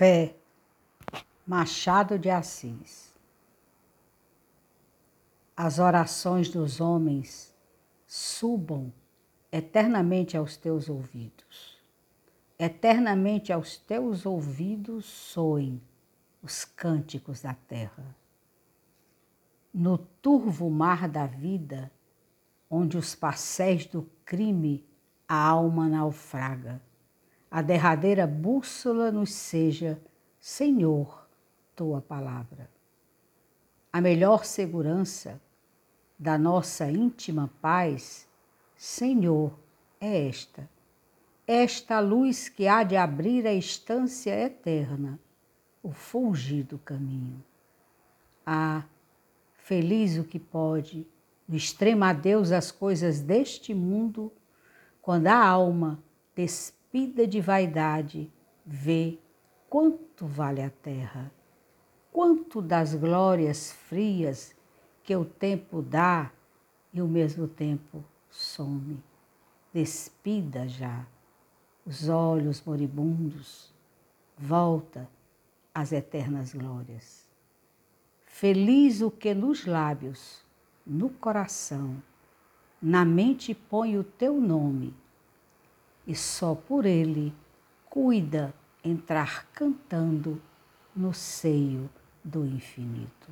Fé, Machado de Assis. As orações dos homens subam eternamente aos teus ouvidos. Eternamente aos teus ouvidos soem os cânticos da terra. No turvo mar da vida, onde os passéis do crime a alma naufraga, a derradeira bússola nos seja, Senhor, tua palavra. A melhor segurança da nossa íntima paz, Senhor, é esta. Esta luz que há de abrir a estância eterna, o fulgido caminho. Ah, feliz o que pode, no extremo adeus às coisas deste mundo, quando a alma despede despida de vaidade, vê quanto vale a terra, quanto das glórias frias que o tempo dá e o mesmo tempo some. Despida já os olhos moribundos, volta às eternas glórias. Feliz o que nos lábios, no coração, na mente põe o teu nome e só por ele cuida entrar cantando no seio do infinito.